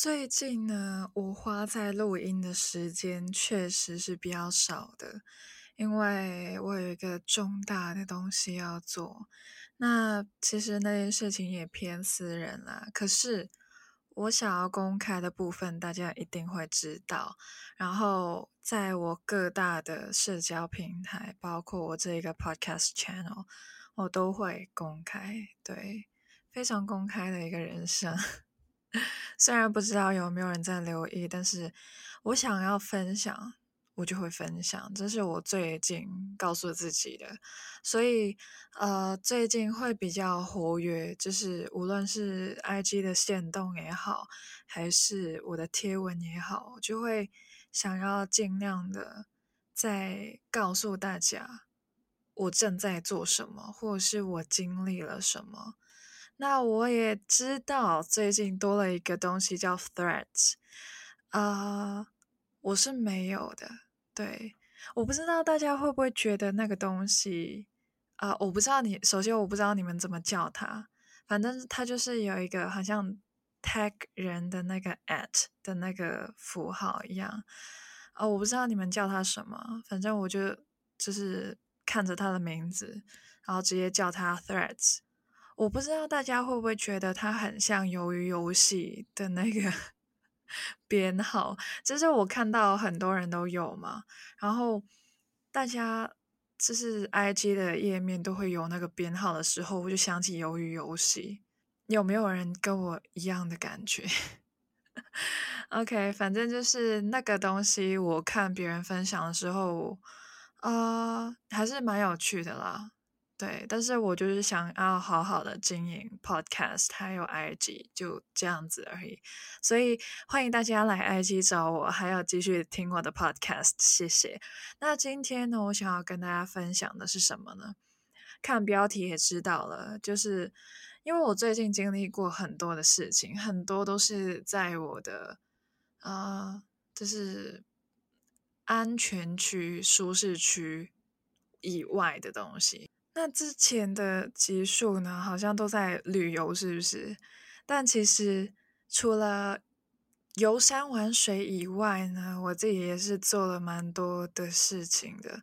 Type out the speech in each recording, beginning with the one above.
最近呢，我花在录音的时间确实是比较少的，因为我有一个重大的东西要做。那其实那件事情也偏私人啦，可是我想要公开的部分，大家一定会知道。然后在我各大的社交平台，包括我这一个 podcast channel，我都会公开，对，非常公开的一个人生。虽然不知道有没有人在留意，但是我想要分享，我就会分享，这是我最近告诉自己的。所以，呃，最近会比较活跃，就是无论是 IG 的限动也好，还是我的贴文也好，就会想要尽量的在告诉大家我正在做什么，或者是我经历了什么。那我也知道最近多了一个东西叫 Threads，啊、我是没有的。对，我不知道大家会不会觉得那个东西啊我不知道你，首先我不知道你们怎么叫它，反正它就是有一个好像 tag 人的那个 at 的那个符号一样啊我不知道你们叫它什么，反正我就就是看着它的名字，然后直接叫它 Threads。我不知道大家会不会觉得它很像鱿鱼游戏的那个 编号，就是我看到很多人都有嘛，然后大家就是 IG 的页面都会有那个编号的时候，我就想起鱿鱼游戏，有没有人跟我一样的感觉？OK，反正就是那个东西，我看别人分享的时候，啊、呃，还是蛮有趣的啦。对，但是我就是想要好好的经营 Podcast，还有 IG，就这样子而已。所以欢迎大家来 IG 找我，还要继续听我的 Podcast，谢谢。那今天呢，我想要跟大家分享的是什么呢？看标题也知道了，就是因为我最近经历过很多的事情，很多都是在我的啊、就是安全区、舒适区以外的东西。那之前的集数呢，好像都在旅游，是不是？但其实除了游山玩水以外呢，我自己也是做了蛮多的事情的，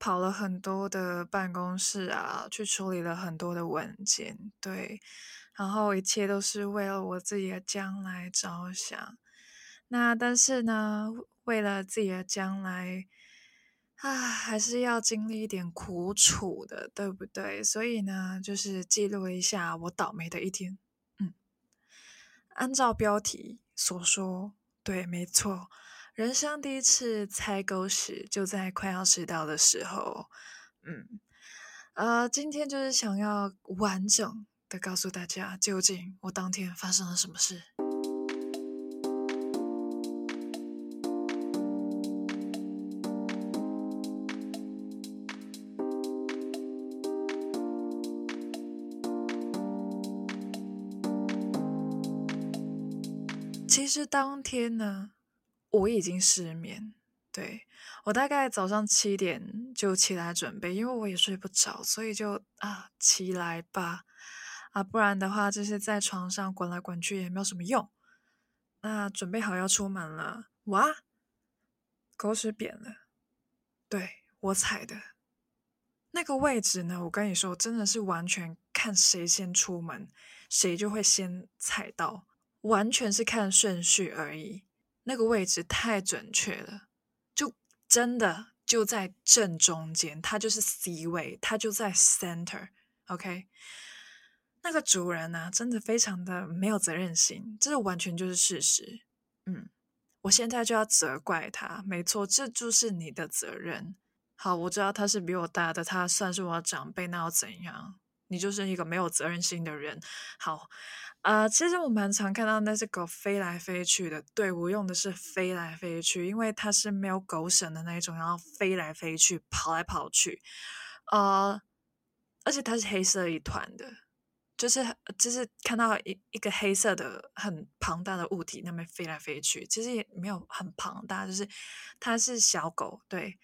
跑了很多的办公室啊，去处理了很多的文件，对，然后一切都是为了我自己的将来着想。那但是呢，为了自己的将来。啊，还是要经历一点苦楚的，对不对？所以呢，就是记录一下我倒霉的一天。嗯，按照标题所说，对，没错，人生第一次踩狗屎就在快要迟到的时候。嗯，呃，今天就是想要完整的告诉大家，究竟我当天发生了什么事。当天呢，我已经失眠。对，我大概早上七点就起来准备，因为我也睡不着，所以就啊起来吧，啊不然的话就是在床上滚来滚去也没有什么用。那准备好要出门了，哇，狗屎扁了，对，我踩的那个位置呢，我跟你说，真的是完全看谁先出门，谁就会先踩到。完全是看顺序而已，那个位置太准确了，就真的就在正中间，它就是 C 位，它就在 center，OK？那个主人呢、真的非常的没有责任心，这完全就是事实。嗯，我现在就要责怪他，没错，这就是你的责任。好，我知道他是比我大的，他算是我的长辈，那要怎样？你就是一个没有责任心的人。好。啊、呃，其实我蛮常看到那只狗飞来飞去的。对，我用的是飞来飞去，因为它是没有狗绳的那一种，然后飞来飞去，跑来跑去。呃，而且它是黑色一团的，就是就是看到一一个黑色的很庞大的物体那边飞来飞去，其实也没有很庞大，就是它是小狗，对，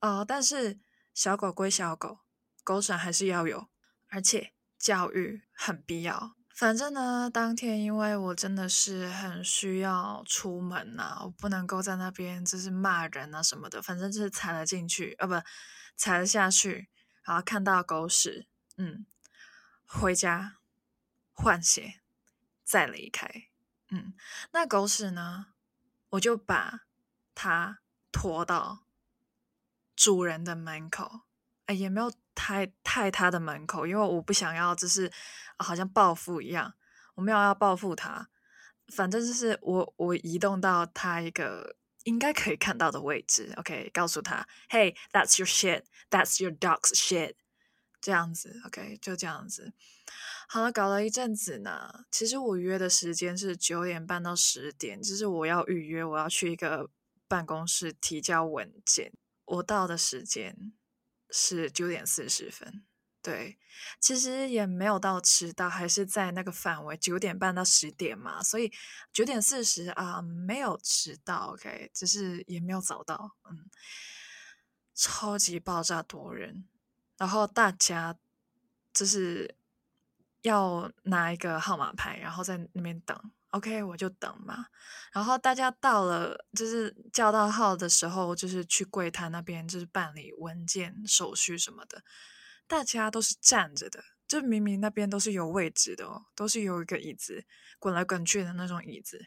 呃，但是小狗归小狗，狗绳还是要有，而且教育很必要。反正呢，当天因为我真的是很需要出门呐、我不能够在那边就是骂人啊什么的。反正就是踩了进去，啊不，踩了下去，然后看到狗屎，嗯，回家换鞋，再离开，嗯，那狗屎呢，我就把它拖到主人的门口，哎，也没有。太太他的门口，因为我不想要，就是好像报复一样，我没有要报复他，反正就是我我移动到他一个应该可以看到的位置，OK，告诉他，Hey，that's your shit，that's your dog's shit，这样子，OK，就这样子。好了，搞了一阵子呢，其实我约的时间是九点半到十点，就是我要预约，我要去一个办公室提交文件，我到的时间。是九点四十分，对，其实也没有到迟到，还是在那个范围，九点半到十点嘛，所以九点四十啊，没有迟到，OK，只是也没有早到，嗯，超级爆炸多人，然后大家就是要拿一个号码牌，然后在那边等。OK，我就等嘛。然后大家到了，就是叫到号的时候，就是去柜台那边，就是办理文件、手续什么的。大家都是站着的，就明明那边都是有位置的哦，都是有一个椅子，滚来滚去的那种椅子。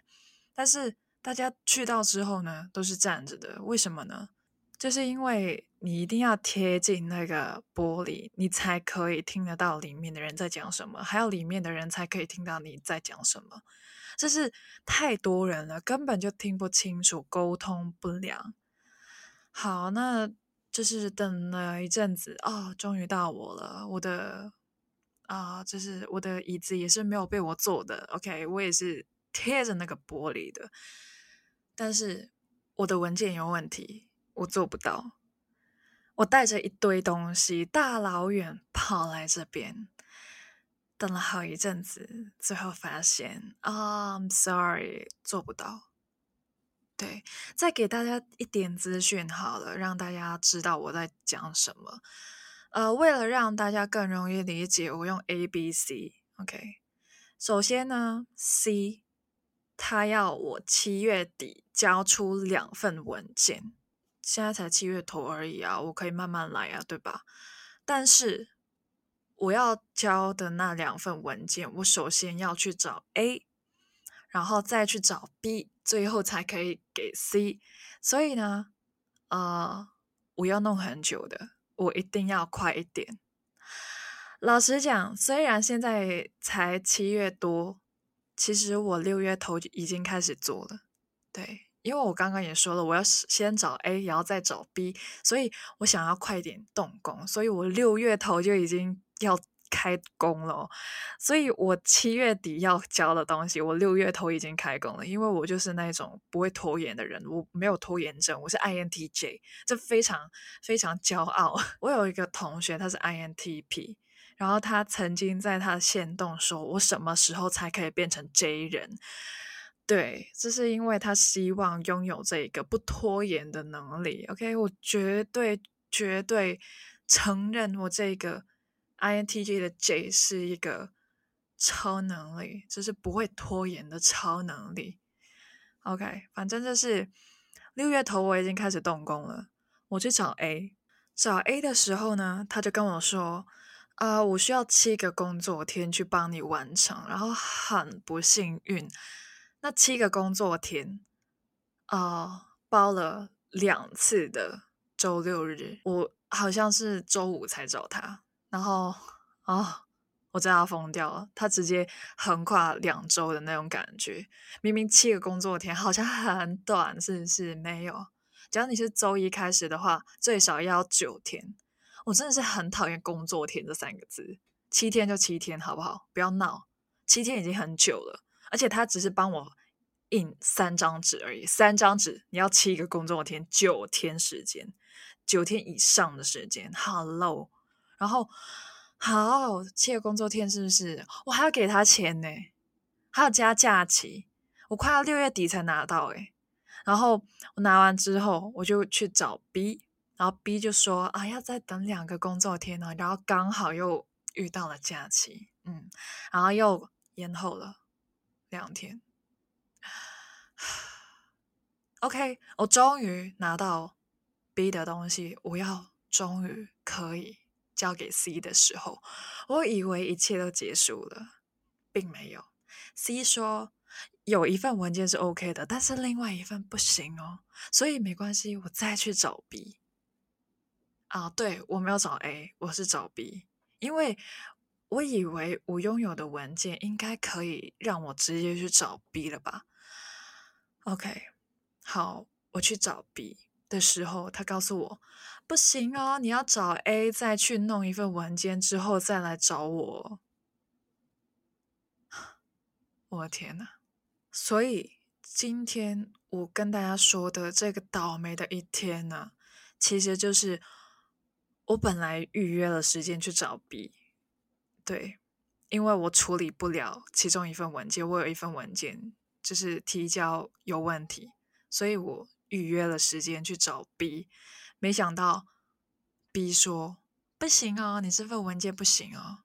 但是大家去到之后呢，都是站着的。为什么呢？就是因为你一定要贴近那个玻璃，你才可以听得到里面的人在讲什么，还有里面的人才可以听到你在讲什么。就是太多人了，根本就听不清楚，沟通不良。好，那就是等了一阵子，哦，终于到我了。我的啊、就是我的椅子也是没有被我坐的，OK，我也是贴着那个玻璃的。但是我的文件有问题，我做不到。我带着一堆东西，大老远跑来这边。等了好一阵子，最后发现啊、，I'm sorry，做不到。对，再给大家一点资讯好了，让大家知道我在讲什么。呃，为了让大家更容易理解，我用 A、B、C。OK，首先呢，C，他要我七月底交出两份文件，现在才七月头而已啊，我可以慢慢来啊，对吧？但是。我要交的那两份文件，我首先要去找 A，然后再去找 B，最后才可以给 C。所以呢，呃，我要弄很久的，我一定要快一点。老实讲，虽然现在才七月多，其实我六月头就已经开始做了。对，因为我刚刚也说了，我要先找 A，然后再找 B，所以我想要快点动工，所以我六月头就已经。要开工了，所以我七月底要交的东西，我六月头已经开工了。因为我就是那种不会拖延的人，我没有拖延症，我是 INTJ，这非常非常骄傲。我有一个同学，他是 INTP，然后他曾经在他的限动说：“我什么时候才可以变成 J 人？”对，这是因为他希望拥有这个不拖延的能力。OK，我绝对绝对承认我这个。INTJ 的 J 是一个超能力，就是不会拖延的超能力。OK，反正就是六月头我已经开始动工了。我去找 A，找 A 的时候呢，他就跟我说：“啊、我需要七个工作天去帮你完成。”然后很不幸运，那七个工作天啊、包了两次的周六日。我好像是周五才找他。然后，哦，我真的要疯掉了！他直接横跨两周的那种感觉，明明七个工作天好像很短，是不是？没有，只要你是周一开始的话，最少要九天。我真的是很讨厌“工作天”这三个字，七天就七天，好不好？不要闹，七天已经很久了，而且他只是帮我印三张纸而已，三张纸你要七个工作天，九天时间，九天以上的时间，Hello。然后，好，七个工作天是不是？我还要给他钱呢，还要加假期，我快要六月底才拿到诶。然后我拿完之后，我就去找 B，然后 B 就说啊，要再等两个工作天呢。然后刚好又遇到了假期，嗯，然后又延后了两天。OK，我终于拿到 B 的东西，我要终于可以交给 C 的时候，我以为一切都结束了，并没有。C 说有一份文件是 OK 的，但是另外一份不行哦，所以没关系，我再去找 B。啊，对，我没有找 A，我是找 B，因为我以为我拥有的文件应该可以让我直接去找 B 了吧？OK。好，我去找 B 的时候，他告诉我不行哦，你要找 A，再去弄一份文件之后再来找我。我的天哪！所以今天我跟大家说的这个倒霉的一天呢，其实就是我本来预约了时间去找 B，对，因为我处理不了其中一份文件，我有一份文件就是提交有问题。所以我预约了时间去找 B，没想到 B 说不行哦，你这份文件不行哦。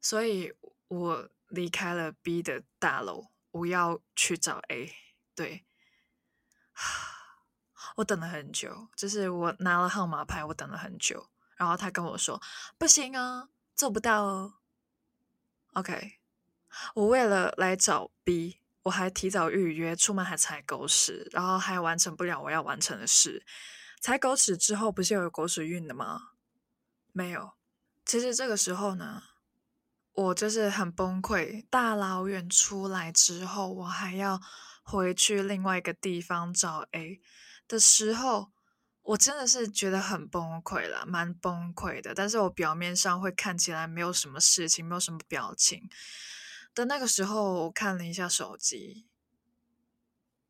所以我离开了 B 的大楼，我要去找 A。对，我等了很久，就是我拿了号码牌，我等了很久，然后他跟我说不行啊，做不到哦。OK，我为了来找 B。我还提早预约，出门还踩狗屎，然后还完成不了我要完成的事。踩狗屎之后，不是有狗屎运的吗？没有。其实这个时候呢，我就是很崩溃。大老远出来之后，我还要回去另外一个地方找 A 的时候，我真的是觉得很崩溃了，蛮崩溃的。但是我表面上会看起来没有什么事情，没有什么表情。的那个时候，我看了一下手机，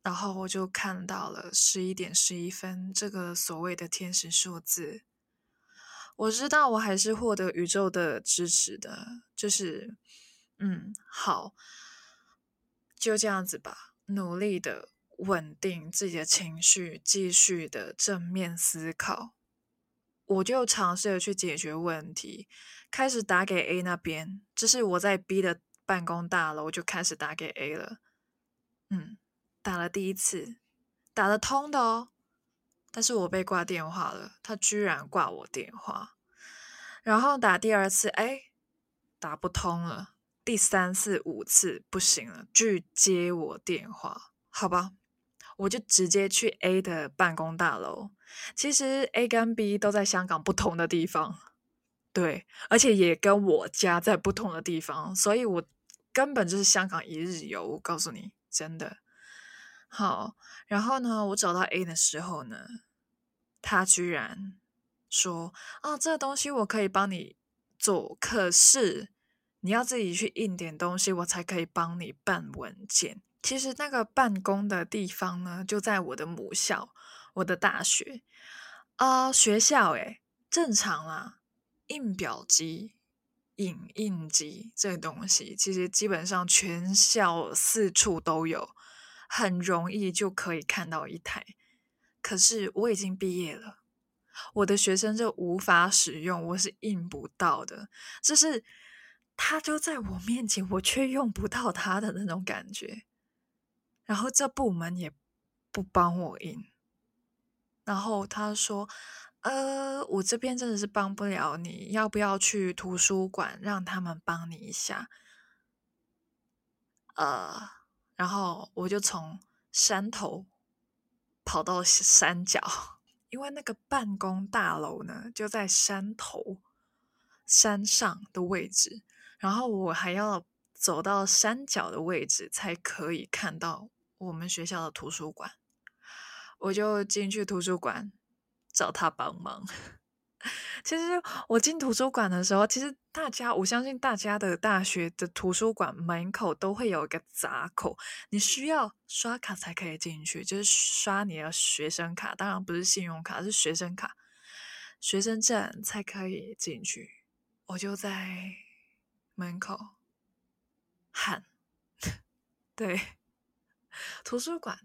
然后我就看到了十一点十一分这个所谓的天使数字。我知道我还是获得宇宙的支持的，就是，嗯，好，就这样子吧，努力的稳定自己的情绪，继续的正面思考。我就尝试着去解决问题，开始打给 A 那边，这是我在 B 的。办公大楼就开始打给 A 了，嗯，打了第一次，打得通的哦，但是我被挂电话了，他居然挂我电话，然后打第二次，哎，打不通了，第三次、五次不行了，拒接我电话，好吧，我就直接去 A 的办公大楼，其实 A 跟 B 都在香港不同的地方，对，而且也跟我家在不同的地方，所以我。根本就是香港一日游，我告诉你，真的好。然后呢，我找到 A 的时候呢，他居然说：“哦，这个东西我可以帮你做，可是你要自己去印点东西，我才可以帮你办文件。”其实那个办公的地方呢，就在我的母校，我的大学啊、呃，学校诶，正常啦，印表机。影印机这个东西，其实基本上全校四处都有，很容易就可以看到一台。可是我已经毕业了，我的学生就无法使用，我是印不到的。就是他就在我面前，我却用不到他的那种感觉。然后这部门也不帮我印，然后他说。呃，我这边真的是帮不了你，要不要去图书馆让他们帮你一下？呃，然后我就从山头跑到山脚，因为那个办公大楼呢就在山头山上的位置，然后我还要走到山脚的位置才可以看到我们学校的图书馆，我就进去图书馆。找他帮忙。其实我进图书馆的时候，其实大家，我相信大家的大学的图书馆门口都会有一个闸口，你需要刷卡才可以进去，就是刷你的学生卡，当然不是信用卡，是学生卡、学生证才可以进去。我就在门口喊，对，图书馆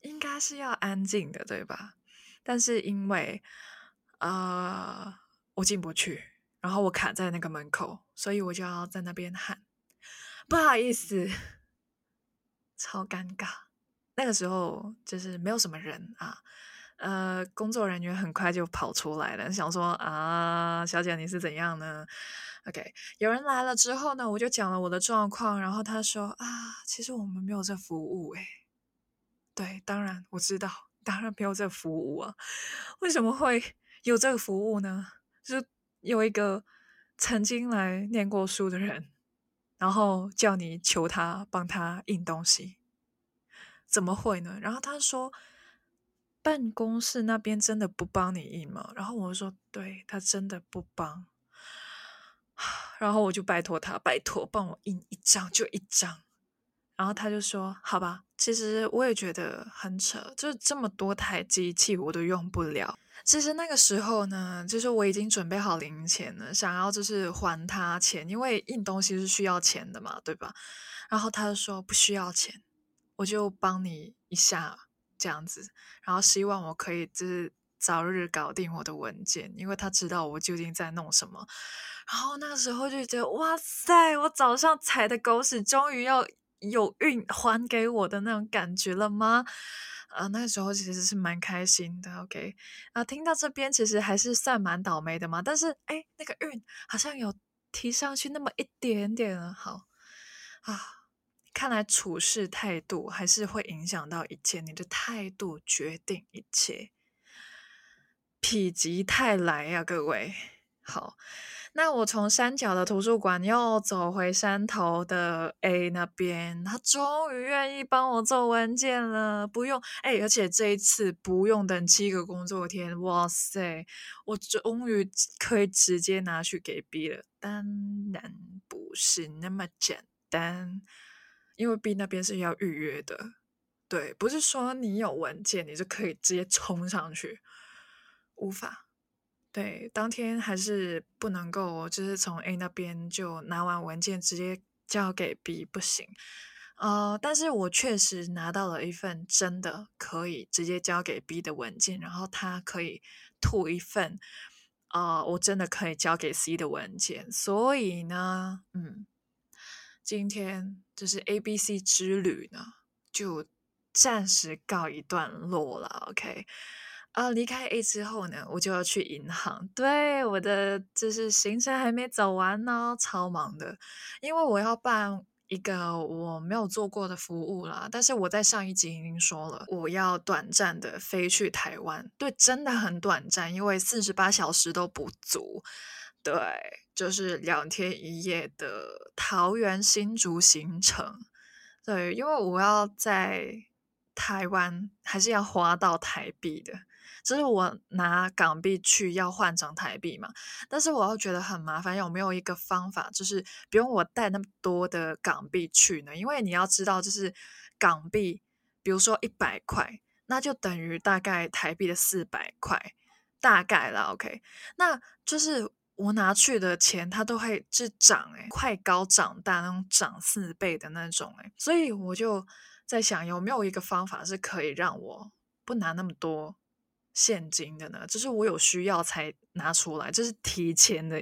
应该是要安静的，对吧？但是因为，呃，我进不去，然后我卡在那个门口，所以我就要在那边喊：“不好意思，超尴尬。那个时候就是没有什么人啊，呃，工作人员很快就跑出来了，想说啊，小姐你是怎样呢？OK，有人来了之后呢，我就讲了我的状况，然后他说啊，其实我们没有这服务诶。对，当然我知道，当然没有这服务啊，为什么会有这个服务呢？就是有一个曾经来念过书的人，然后叫你求他帮他印东西。怎么会呢？然后他说，办公室那边真的不帮你印吗？然后我说，对，他真的不帮。然后我就拜托他，拜托帮我印一张就一张。然后他就说，好吧，其实我也觉得很扯，就是这么多台机器我都用不了。其实那个时候呢，就是我已经准备好零钱了，想要就是还他钱，因为印东西是需要钱的嘛，对吧？然后他就说不需要钱。我就帮你一下这样子，然后希望我可以就是早日搞定我的文件，因为他知道我究竟在弄什么。然后那个时候就觉得哇塞，我早上踩的狗屎终于要有运还给我的那种感觉了吗？啊，那个时候其实是蛮开心的。OK，啊，听到这边其实还是算蛮倒霉的嘛，但是哎，那个运好像有提上去那么一点点了。好啊。看来处事态度还是会影响到一切，你的态度决定一切。否极泰来呀，各位。好，那我从山脚的图书馆又走回山头的 A 那边，他终于愿意帮我做文件了，不用哎，而且这一次不用等七个工作天，哇塞，我终于可以直接拿去给 B 了。当然不是那么简单。因为 B 那边是要预约的，对，不是说你有文件你就可以直接冲上去，无法。对，当天还是不能够，就是从 A 那边就拿完文件直接交给 B 不行。呃，但是我确实拿到了一份真的可以直接交给 B 的文件，然后他可以吐一份，呃，我真的可以交给 C 的文件。所以呢，嗯。今天就是 A B C 之旅呢，就暂时告一段落了。OK，啊，离开 A 之后呢，我就要去银行。对，我的就是行程还没走完呢，超忙的，因为我要办一个我没有做过的服务啦。但是我在上一集已经说了，我要短暂的飞去台湾。对，真的很短暂，因为四十八小时都不足。对，就是两天一夜的桃园新竹行程。对，因为我要在台湾，还是要花到台币的。就是我拿港币去要换成台币嘛，但是我又觉得很麻烦，有没有一个方法，就是不用我带那么多的港币去呢？因为你要知道，就是港币，比如说一百块，那就等于大概台币的四百块，大概啦。OK，那就是。我拿去的钱，它都会是涨诶，快高长大那种涨四倍的那种诶，所以我就在想，有没有一个方法是可以让我不拿那么多现金的呢？就是我有需要才拿出来，就是提前的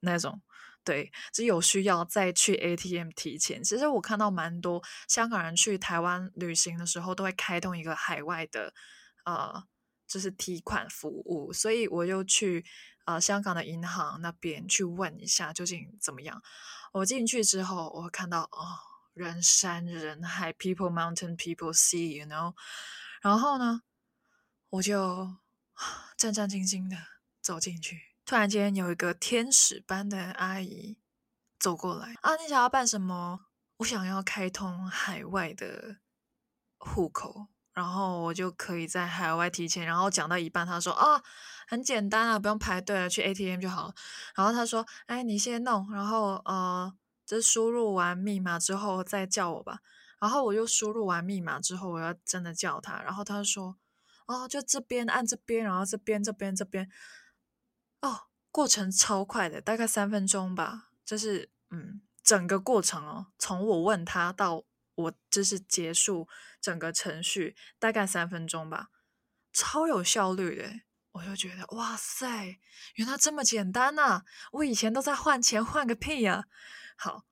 那种，对，只有需要再去 ATM 提钱。其实我看到蛮多香港人去台湾旅行的时候，都会开通一个海外的呃，就是提款服务，所以我就去。啊、呃，香港的银行那边去问一下究竟怎么样？我进去之后，我看到哦，人山人海，people mountain people sea，you know。然后呢，我就战战兢兢的走进去。突然间，有一个天使般的阿姨走过来啊，你想要办什么？我想要开通海外的户口。然后我就可以在海外提钱，然后讲到一半，他说啊，很简单啊，不用排队了，去 ATM 就好了。然后他说，哎，你先弄，然后呃，这输入完密码之后再叫我吧。然后我又输入完密码之后，我要真的叫他，然后他说，哦，就这边按这边，然后这边这边这边，哦，过程超快的，大概三分钟吧，就是嗯，整个过程哦，从我问他到。我就是结束整个程序，大概三分钟吧，超有效率的。我就觉得哇塞，原来这么简单呐！我以前都在换钱，换个屁呀！好，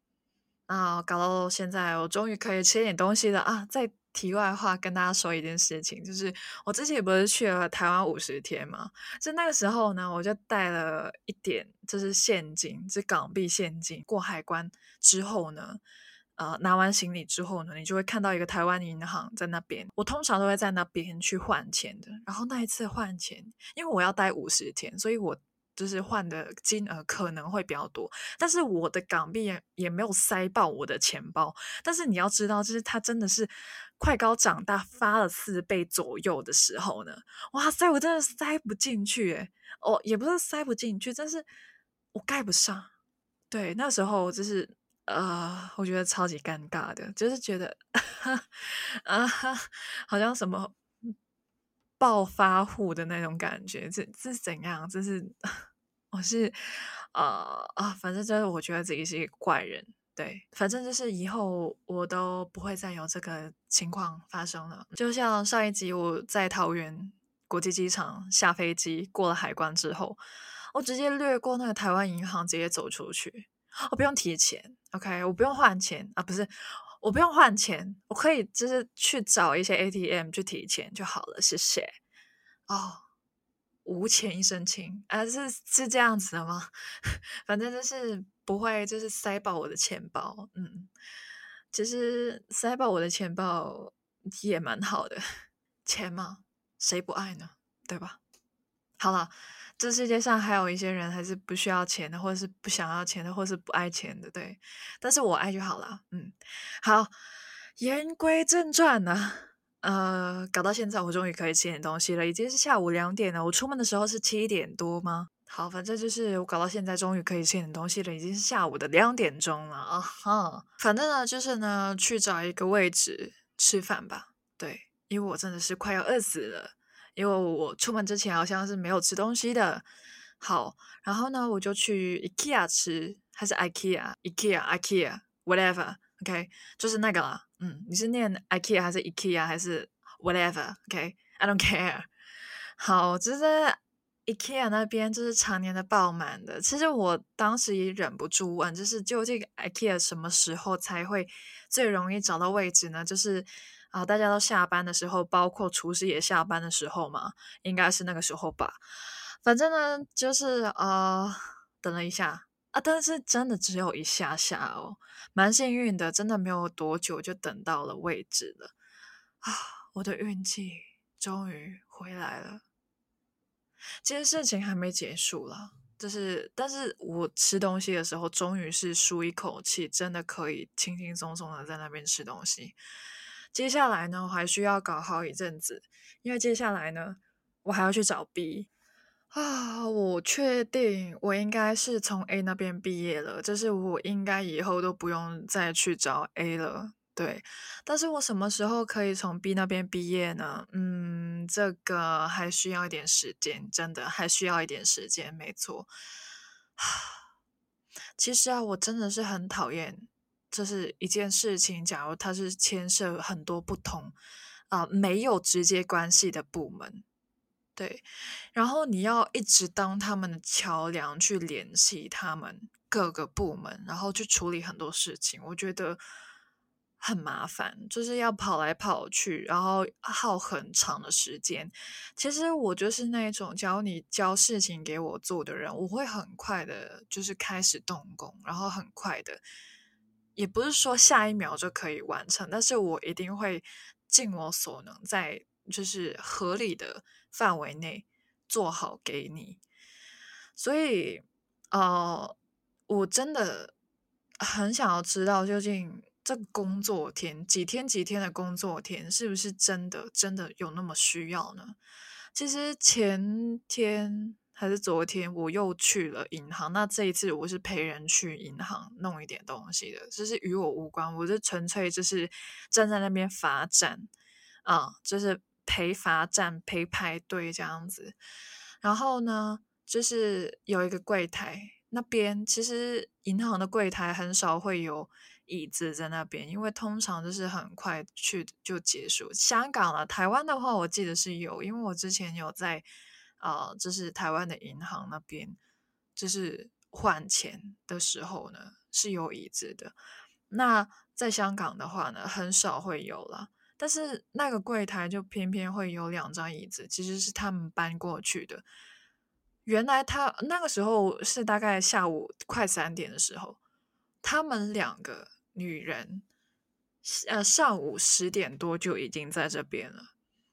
啊，搞到现在，我终于可以吃点东西了啊！再题外话跟大家说一件事情，就是我之前不是去了台湾五十天嘛，就那个时候呢，我就带了一点就是现金，就是港币现金，过海关之后呢。呃，拿完行李之后呢，你就会看到一个台湾银行在那边。我通常都会在那边去换钱的。然后那一次换钱，因为我要待五十天，所以我就是换的金额可能会比较多。但是我的港币也也没有塞爆我的钱包。但是你要知道，就是它真的是快高长大发了四倍左右的时候呢，哇塞，我真的塞不进去诶，哦，也不是塞不进去，但是我盖不上。对，那时候就是。呃，我觉得超级尴尬的，就是觉得，啊，好像什么暴发户的那种感觉，这这是怎样？这是我是呃啊，反正就是我觉得自己是一个怪人，对，反正就是以后我都不会再有这个情况发生了。就像上一集我在桃园国际机场下飞机过了海关之后，我直接掠过那个台湾银行，直接走出去。我不用提钱，OK，我不用换钱啊，不是，我不用换钱，我可以就是去找一些 ATM 去提钱就好了，谢谢。哦，无钱一身轻啊，是是这样子的吗？反正就是不会，就是塞爆我的钱包。嗯，其实塞爆我的钱包也蛮好的，钱嘛，谁不爱呢？对吧？好了。这世界上还有一些人还是不需要钱的，或者是不想要钱的，或者是不爱钱的，对。但是我爱就好了，嗯。好，言归正传呢、啊，呃，搞到现在我终于可以吃点东西了，已经是下午两点了。我出门的时候是七点多吗？好，反正就是我搞到现在终于可以吃点东西了，已经是下午的两点钟了啊哈。反正呢，就是呢，去找一个位置吃饭吧，对，因为我真的是快要饿死了。因为我出门之前好像是没有吃东西的，好，然后呢，我就去 IKEA 吃，还是 IKEA，IKEA，IKEA，whatever，OK，、就是那个啦，嗯，你是念 IKEA 还是 IKEA 还是 whatever，OK，I、don't care。好，就是 IKEA 那边就是常年的爆满的，其实我当时也忍不住问，就是究竟 IKEA 什么时候才会最容易找到位置呢？就是。啊，大家都下班的时候，包括厨师也下班的时候嘛，应该是那个时候吧。反正呢，就是呃，等了一下啊，但是真的只有一下下哦，蛮幸运的，真的没有多久就等到了位置了啊，我的运气终于回来了。这件事情还没结束了，就是，但是我吃东西的时候，终于是舒一口气，真的可以轻轻松松的在那边吃东西。接下来呢，我还需要搞好一阵子，因为接下来呢，我还要去找 B 啊。我确定我应该是从 A 那边毕业了，就是我应该以后都不用再去找 A 了。对，但是我什么时候可以从 B 那边毕业呢？嗯，这个还需要一点时间，真的还需要一点时间，没错。其实啊，我真的是很讨厌。这是一件事情，假如它是牵涉很多不同啊、没有直接关系的部门，对，然后你要一直当他们的桥梁去联系他们各个部门，然后去处理很多事情，我觉得很麻烦，就是要跑来跑去，然后耗很长的时间。其实我就是那种，假如你交事情给我做的人，我会很快的，就是开始动工，然后很快的。也不是说下一秒就可以完成，但是我一定会尽我所能，在就是合理的范围内做好给你。所以，呃，我真的很想要知道，究竟这个工作天几天几天的工作天，是不是真的真的有那么需要呢？其实前天。还是昨天我又去了银行，那这一次我是陪人去银行弄一点东西的，就是与我无关，我是纯粹就是站在那边罚站啊，就是陪罚站陪排队这样子。然后呢，就是有一个柜台那边，其实银行的柜台很少会有椅子在那边，因为通常就是很快去就结束。香港了，台湾的话我记得是有，因为我之前有在。啊、呃，就是台湾的银行那边，就是换钱的时候呢是有椅子的，那在香港的话呢，很少会有了。但是那个柜台就偏偏会有两张椅子，其实是他们搬过去的。原来他那个时候是大概下午快三点的时候，他们两个女人，呃，上午十点多就已经在这边了。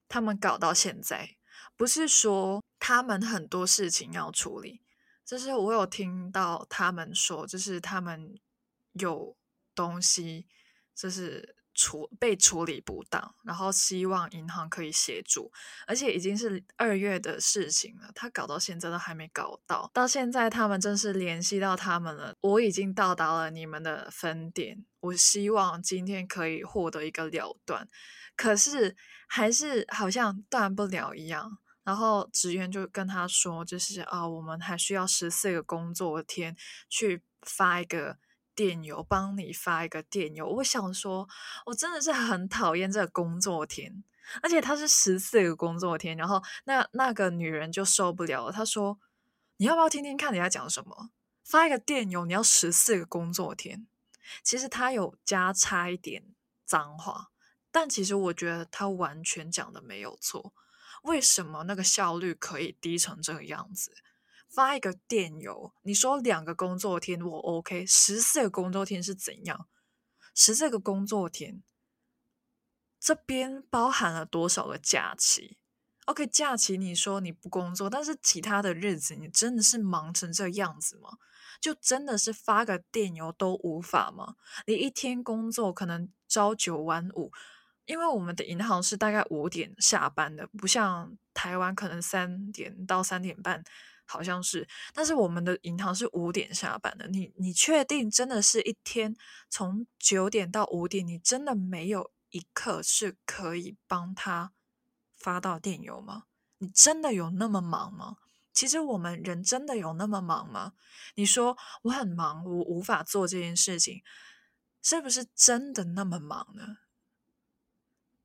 他们搞到现在，不是说他们很多事情要处理，就是我有听到他们说，就是他们有东西，就是。处被处理不当，然后希望银行可以协助，而且已经是二月的事情了，他搞到现在都还没搞到。到现在他们正式联系到他们了，我已经到达了你们的分店，我希望今天可以获得一个了断，可是还是好像断不了一样。然后职员就跟他说，就是啊，我们还需要十四个工作天去发一个。电邮帮你发一个电邮，我想说，我真的是很讨厌这个工作天，而且他是十四个工作天，然后那那个女人就受不了了，她说：“你要不要听听看你在讲什么？发一个电邮你要十四个工作天。”其实他有加插一点脏话，但其实我觉得他完全讲的没有错。为什么那个效率可以低成这个样子？发一个电邮，你说两个工作天我 OK，十四个工作天是怎样？十四个工作天，这边包含了多少个假期？OK，假期你说你不工作，但是其他的日子你真的是忙成这样子吗？就真的是发个电邮都无法吗？你一天工作可能朝九晚五，因为我们的银行是大概五点下班的，不像台湾可能三点到三点半。好像是，但是我们的银行是五点下班的。你你确定真的是一天从九点到五点，你真的没有一刻是可以帮他发到电邮吗？你真的有那么忙吗？其实我们人真的有那么忙吗？你说我很忙，我无法做这件事情，是不是真的那么忙呢？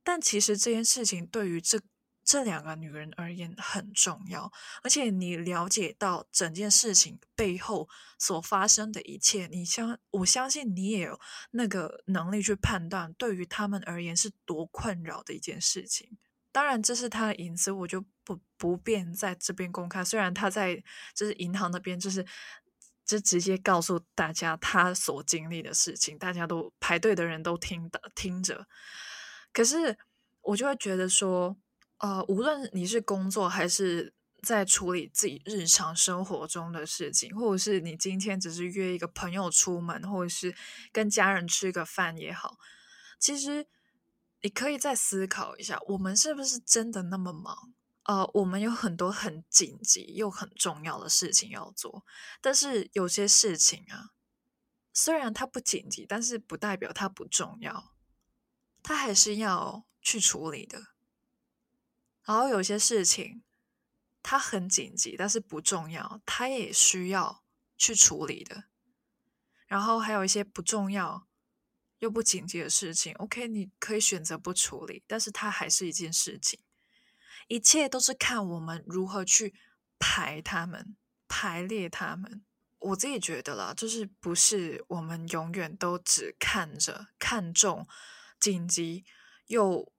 但其实这件事情对于这。这两个女人而言很重要，而且你了解到整件事情背后所发生的一切，你相我相信你也有那个能力去判断，对于他们而言是多困扰的一件事情。当然，这是他的隐私，我就不不便在这边公开。虽然他在就是银行那边，就是就直接告诉大家他所经历的事情，大家都排队的人都听的听着，可是我就会觉得说。呃，无论你是工作还是在处理自己日常生活中的事情，或者是你今天只是约一个朋友出门，或者是跟家人吃个饭也好，其实你可以再思考一下，我们是不是真的那么忙？呃，我们有很多很紧急又很重要的事情要做，但是有些事情啊，虽然它不紧急，但是不代表它不重要，它还是要去处理的。然后有些事情，它很紧急，但是不重要，它也需要去处理的。然后还有一些不重要又不紧急的事情，OK，你可以选择不处理，但是它还是一件事情。一切都是看我们如何去排他们、排列他们。我自己觉得啦，就是不是我们永远都只看着看重紧急又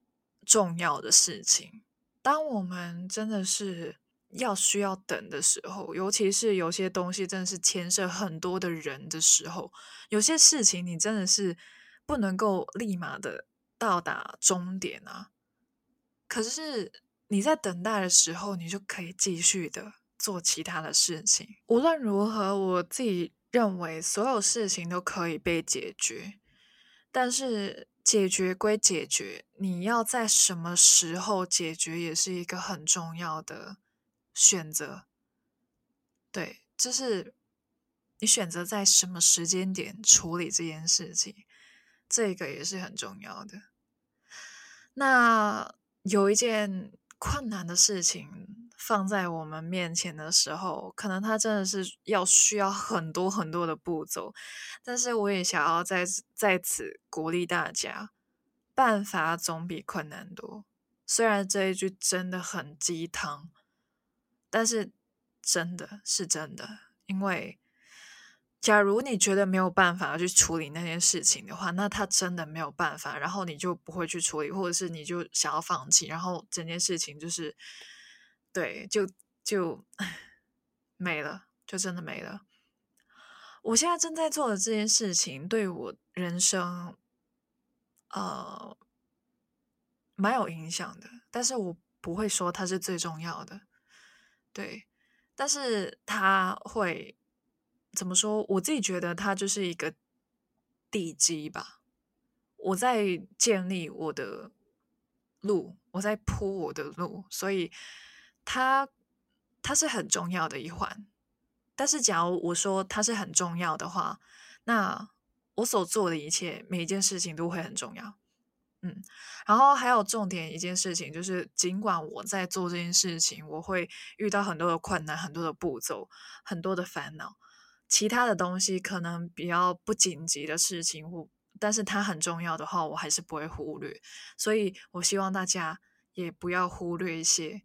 重要的事情。当我们真的是要需要等的时候，尤其是有些东西真的是牵涉很多的人的时候，有些事情你真的是不能够立马的到达终点啊。可是你在等待的时候，你就可以继续的做其他的事情。无论如何，我自己认为所有事情都可以被解决，但是。解决归解决，你要在什么时候解决也是一个很重要的选择。对，就是你选择在什么时间点处理这件事情，这个也是很重要的。那有一件困难的事情。放在我们面前的时候，可能它真的是要需要很多很多的步骤，但是我也想要在在此鼓励大家，办法总比困难多。虽然这一句真的很鸡汤，但是真的是真的，因为假如你觉得没有办法去处理那件事情的话，那他真的没有办法，然后你就不会去处理，或者是你就想要放弃，然后整件事情就是，对，就就没了，就真的没了。我现在正在做的这件事情，对我人生，呃，蛮有影响的，但是我不会说它是最重要的，对，但是它会。怎么说？我自己觉得它就是一个地基吧。我在建立我的路，我在铺我的路，所以它它是很重要的一环。但是，假如我说它是很重要的话，那我所做的一切，每一件事情都会很重要。嗯，然后还有重点一件事情，就是尽管我在做这件事情，我会遇到很多的困难、很多的步骤、很多的烦恼。其他的东西可能比较不紧急的事情，我但是它很重要的话，我还是不会忽略。所以我希望大家也不要忽略一些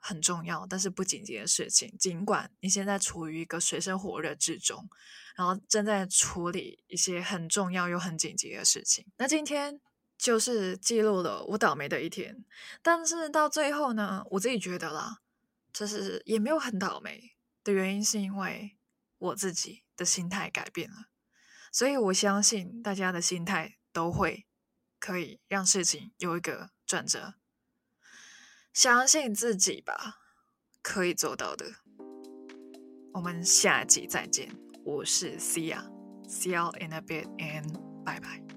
很重要但是不紧急的事情。尽管你现在处于一个水深火热之中，然后正在处理一些很重要又很紧急的事情。那今天就是记录了我倒霉的一天，但是到最后呢，我自己觉得啦，就是也没有很倒霉的原因，是因为。我自己的心态改变了，所以我相信大家的心态都会可以让事情有一个转折。相信自己吧，可以做到的。我们下集再见，我是 Sia，See you in a bit and bye bye。